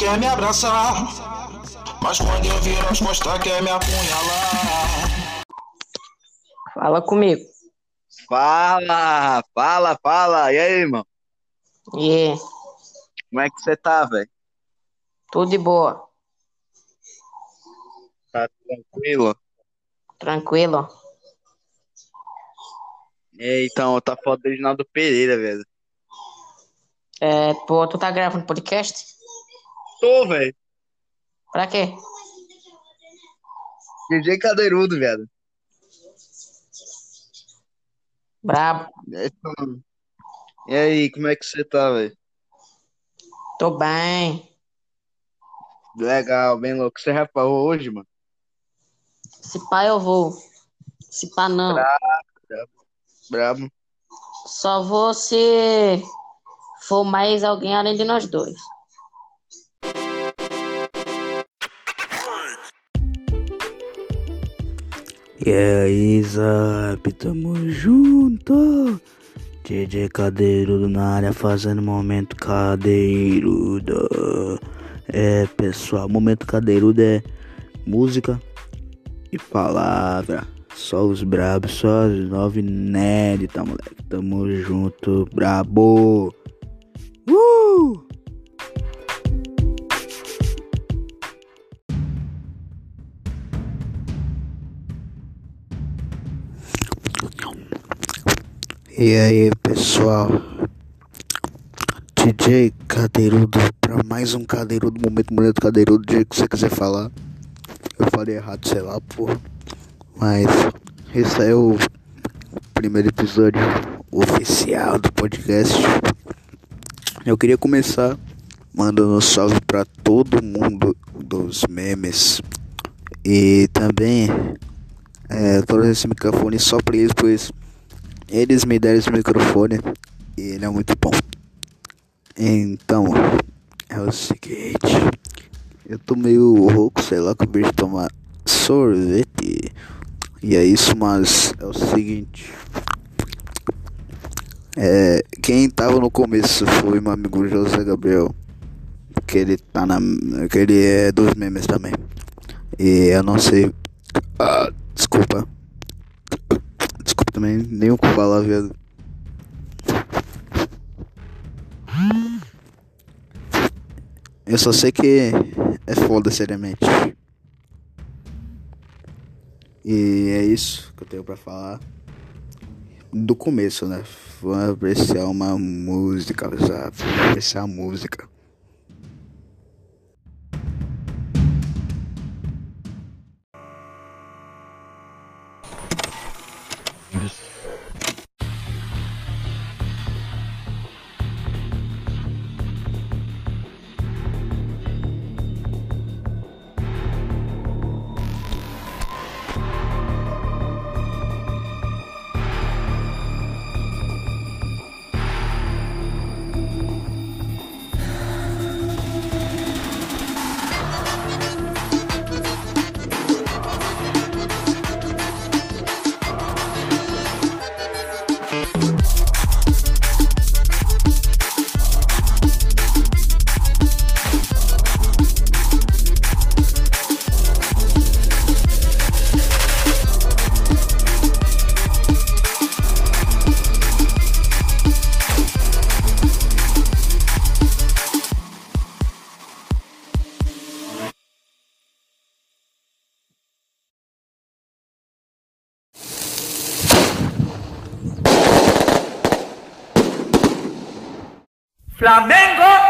quer me abraçar. Mas quando eu viro as costas, quer me apunhalar. Fala comigo. Fala, fala, fala. E aí, irmão? E aí? Como é que você tá, velho? Tudo de boa. Tá tranquilo? Tranquilo? E então, tá foto do Reginaldo Pereira, velho. É, pô, tu tá gravando podcast? Tô, velho. Pra quê? DJ Cadeirudo, velho. Brabo. Então, E aí, como é que você tá, velho? Tô bem. Legal, bem louco. Você rapou hoje, mano? Se pá, eu vou. Se pá, não. Brabo. Só vou se for mais alguém além de nós dois. E aí, Zap, tamo junto. DJ Cadeirudo na área fazendo momento cadeirudo. É, pessoal, momento cadeirudo é música e palavra. Só os brabos, só os nove inédita, moleque. Tamo junto, brabo. Uh! E aí, pessoal? DJ Cadeirudo para mais um Cadeirudo, momento momento Cadeirudo, do jeito que você quiser falar. Eu falei errado, sei lá, porra. Mas esse é o primeiro episódio oficial do podcast. Eu queria começar mandando um salve para todo mundo dos memes. E também é, trouxe esse microfone só pra eles, pois eles me deram esse microfone e ele é muito bom. Então, é o seguinte. Eu tô meio rouco, sei lá, acabei de tomar sorvete. E é isso, mas é o seguinte. É, quem tava no começo foi meu amigo José Gabriel. Que ele tá na. que ele é dos memes também. E eu não sei. Ah, desculpa. Também, nem o que falar, viado. Eu só sei que é foda, seriamente. E é isso que eu tenho pra falar. Do começo, né? Vamos apreciar uma música, sabe? Apreciar a música. Flamengo